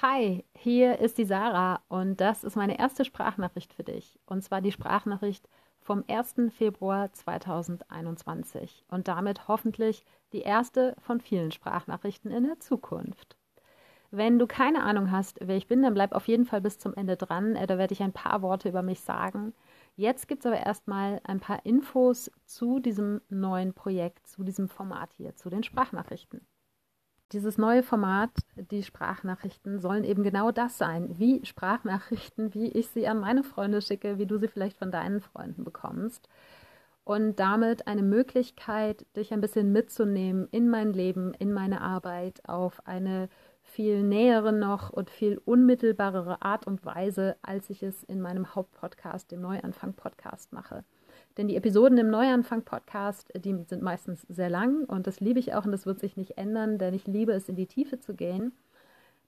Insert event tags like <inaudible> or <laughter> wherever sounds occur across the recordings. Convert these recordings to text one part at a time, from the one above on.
Hi, hier ist die Sarah und das ist meine erste Sprachnachricht für dich. Und zwar die Sprachnachricht vom 1. Februar 2021 und damit hoffentlich die erste von vielen Sprachnachrichten in der Zukunft. Wenn du keine Ahnung hast, wer ich bin, dann bleib auf jeden Fall bis zum Ende dran. Äh, da werde ich ein paar Worte über mich sagen. Jetzt gibt es aber erstmal ein paar Infos zu diesem neuen Projekt, zu diesem Format hier, zu den Sprachnachrichten. Dieses neue Format, die Sprachnachrichten, sollen eben genau das sein, wie Sprachnachrichten, wie ich sie an meine Freunde schicke, wie du sie vielleicht von deinen Freunden bekommst. Und damit eine Möglichkeit, dich ein bisschen mitzunehmen in mein Leben, in meine Arbeit, auf eine viel nähere noch und viel unmittelbarere Art und Weise, als ich es in meinem Hauptpodcast, dem Neuanfang-Podcast, mache. Denn die Episoden im Neuanfang-Podcast, die sind meistens sehr lang und das liebe ich auch und das wird sich nicht ändern, denn ich liebe es, in die Tiefe zu gehen.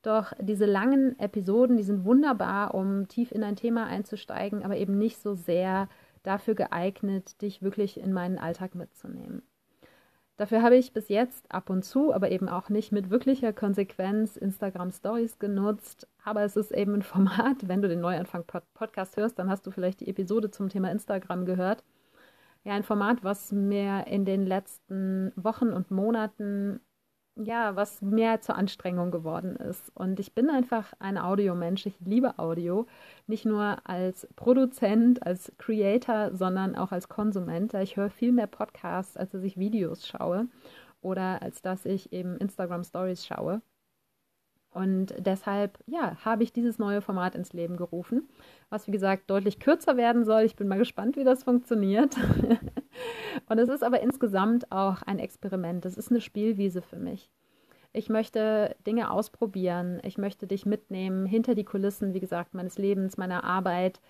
Doch diese langen Episoden, die sind wunderbar, um tief in ein Thema einzusteigen, aber eben nicht so sehr dafür geeignet, dich wirklich in meinen Alltag mitzunehmen. Dafür habe ich bis jetzt ab und zu, aber eben auch nicht mit wirklicher Konsequenz Instagram Stories genutzt. Aber es ist eben ein Format, <laughs> wenn du den Neuanfang Podcast hörst, dann hast du vielleicht die Episode zum Thema Instagram gehört ja ein Format, was mir in den letzten Wochen und Monaten ja, was mehr zur Anstrengung geworden ist. Und ich bin einfach ein Audiomensch. Ich liebe Audio. Nicht nur als Produzent, als Creator, sondern auch als Konsument. Ich höre viel mehr Podcasts, als dass ich Videos schaue oder als dass ich eben Instagram Stories schaue. Und deshalb, ja, habe ich dieses neue Format ins Leben gerufen, was wie gesagt deutlich kürzer werden soll. Ich bin mal gespannt, wie das funktioniert. <laughs> und es ist aber insgesamt auch ein Experiment. Es ist eine Spielwiese für mich. Ich möchte Dinge ausprobieren. Ich möchte dich mitnehmen hinter die Kulissen, wie gesagt, meines Lebens, meiner Arbeit,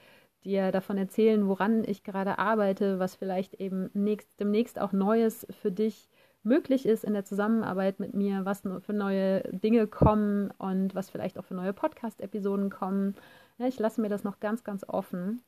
dir davon erzählen, woran ich gerade arbeite, was vielleicht eben nächst, demnächst auch Neues für dich möglich ist in der Zusammenarbeit mit mir, was für neue Dinge kommen und was vielleicht auch für neue Podcast-Episoden kommen. Ja, ich lasse mir das noch ganz, ganz offen.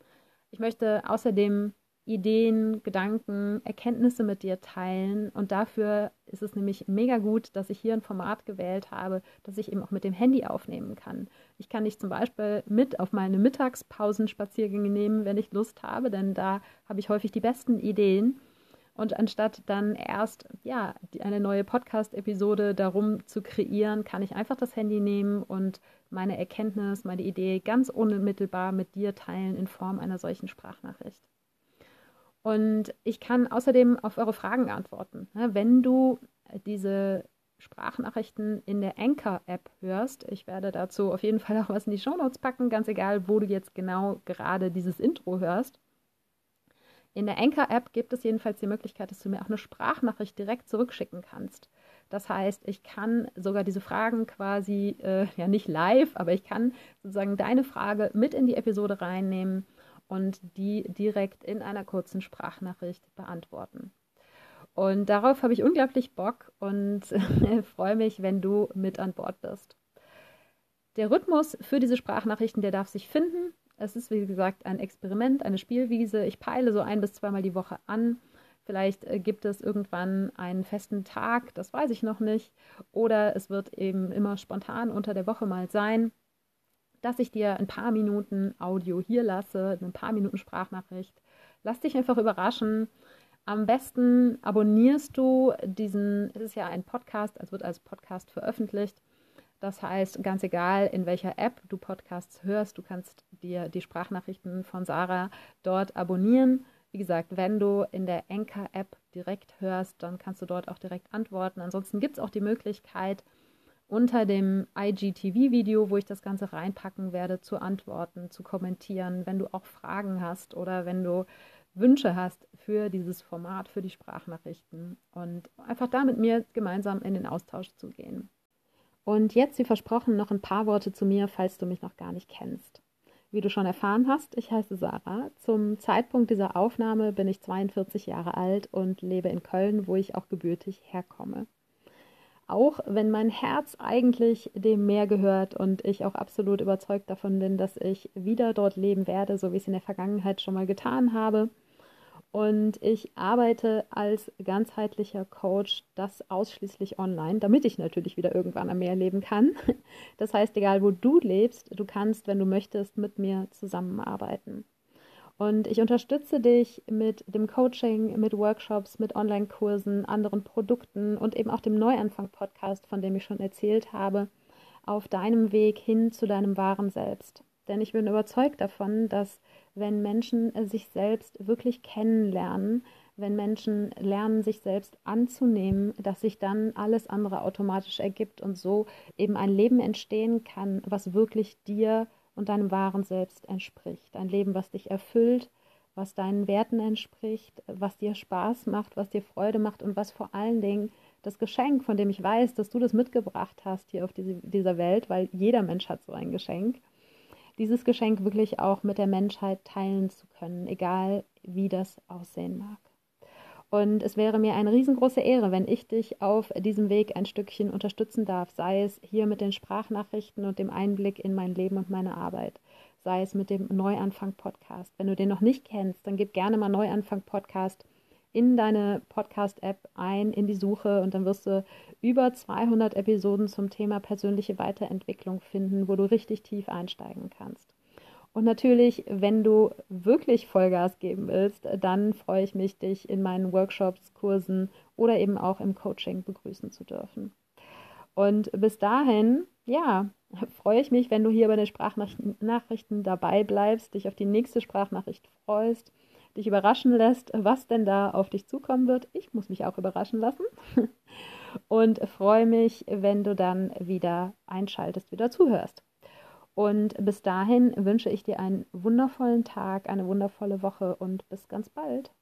Ich möchte außerdem Ideen, Gedanken, Erkenntnisse mit dir teilen. Und dafür ist es nämlich mega gut, dass ich hier ein Format gewählt habe, das ich eben auch mit dem Handy aufnehmen kann. Ich kann dich zum Beispiel mit auf meine Mittagspausenspaziergänge nehmen, wenn ich Lust habe, denn da habe ich häufig die besten Ideen. Und anstatt dann erst ja, eine neue Podcast-Episode darum zu kreieren, kann ich einfach das Handy nehmen und meine Erkenntnis, meine Idee ganz unmittelbar mit dir teilen in Form einer solchen Sprachnachricht. Und ich kann außerdem auf eure Fragen antworten. Wenn du diese Sprachnachrichten in der Anchor-App hörst, ich werde dazu auf jeden Fall auch was in die Shownotes packen, ganz egal, wo du jetzt genau gerade dieses Intro hörst. In der Anchor-App gibt es jedenfalls die Möglichkeit, dass du mir auch eine Sprachnachricht direkt zurückschicken kannst. Das heißt, ich kann sogar diese Fragen quasi, äh, ja nicht live, aber ich kann sozusagen deine Frage mit in die Episode reinnehmen und die direkt in einer kurzen Sprachnachricht beantworten. Und darauf habe ich unglaublich Bock und <laughs> freue mich, wenn du mit an Bord bist. Der Rhythmus für diese Sprachnachrichten, der darf sich finden. Es ist, wie gesagt, ein Experiment, eine Spielwiese. Ich peile so ein bis zweimal die Woche an. Vielleicht äh, gibt es irgendwann einen festen Tag, das weiß ich noch nicht. Oder es wird eben immer spontan unter der Woche mal sein, dass ich dir ein paar Minuten Audio hier lasse, ein paar Minuten Sprachnachricht. Lass dich einfach überraschen. Am besten abonnierst du diesen, es ist ja ein Podcast, es wird als Podcast veröffentlicht. Das heißt, ganz egal, in welcher App du Podcasts hörst, du kannst dir die Sprachnachrichten von Sarah dort abonnieren. Wie gesagt, wenn du in der Anchor-App direkt hörst, dann kannst du dort auch direkt antworten. Ansonsten gibt es auch die Möglichkeit, unter dem IGTV-Video, wo ich das Ganze reinpacken werde, zu antworten, zu kommentieren, wenn du auch Fragen hast oder wenn du Wünsche hast für dieses Format, für die Sprachnachrichten und einfach da mit mir gemeinsam in den Austausch zu gehen. Und jetzt, wie versprochen, noch ein paar Worte zu mir, falls du mich noch gar nicht kennst. Wie du schon erfahren hast, ich heiße Sarah. Zum Zeitpunkt dieser Aufnahme bin ich 42 Jahre alt und lebe in Köln, wo ich auch gebürtig herkomme. Auch wenn mein Herz eigentlich dem Meer gehört und ich auch absolut überzeugt davon bin, dass ich wieder dort leben werde, so wie ich es in der Vergangenheit schon mal getan habe. Und ich arbeite als ganzheitlicher Coach, das ausschließlich online, damit ich natürlich wieder irgendwann am Meer leben kann. <laughs> Das heißt, egal wo du lebst, du kannst, wenn du möchtest, mit mir zusammenarbeiten. Und ich unterstütze dich mit dem Coaching, mit Workshops, mit Online-Kursen, anderen Produkten und eben auch dem Neuanfang-Podcast, von dem ich schon erzählt habe, auf deinem Weg hin zu deinem wahren Selbst. Denn ich bin überzeugt davon, dass wenn Menschen sich selbst wirklich kennenlernen, wenn Menschen lernen, sich selbst anzunehmen, dass sich dann alles andere automatisch ergibt und so eben ein Leben entstehen kann, was wirklich dir und deinem wahren Selbst entspricht. Ein Leben, was dich erfüllt, was deinen Werten entspricht, was dir Spaß macht, was dir Freude macht und was vor allen Dingen das Geschenk, von dem ich weiß, dass du das mitgebracht hast hier auf diese, dieser Welt, weil jeder Mensch hat so ein Geschenk, dieses Geschenk wirklich auch mit der Menschheit teilen zu können, egal wie das aussehen mag. Und es wäre mir eine riesengroße Ehre, wenn ich dich auf diesem Weg ein Stückchen unterstützen darf, sei es hier mit den Sprachnachrichten und dem Einblick in mein Leben und meine Arbeit, sei es mit dem Neuanfang-Podcast. Wenn du den noch nicht kennst, dann gib gerne mal Neuanfang-Podcast in deine Podcast-App ein, in die Suche und dann wirst du über 200 Episoden zum Thema persönliche Weiterentwicklung finden, wo du richtig tief einsteigen kannst. Und natürlich, wenn du wirklich Vollgas geben willst, dann freue ich mich, dich in meinen Workshops, Kursen oder eben auch im Coaching begrüßen zu dürfen. Und bis dahin, ja, freue ich mich, wenn du hier bei den Sprachnachrichten dabei bleibst, dich auf die nächste Sprachnachricht freust, dich überraschen lässt, was denn da auf dich zukommen wird. Ich muss mich auch überraschen lassen <laughs> und freue mich, wenn du dann wieder einschaltest, wieder zuhörst. Und bis dahin wünsche ich dir einen wundervollen Tag, eine wundervolle Woche und bis ganz bald.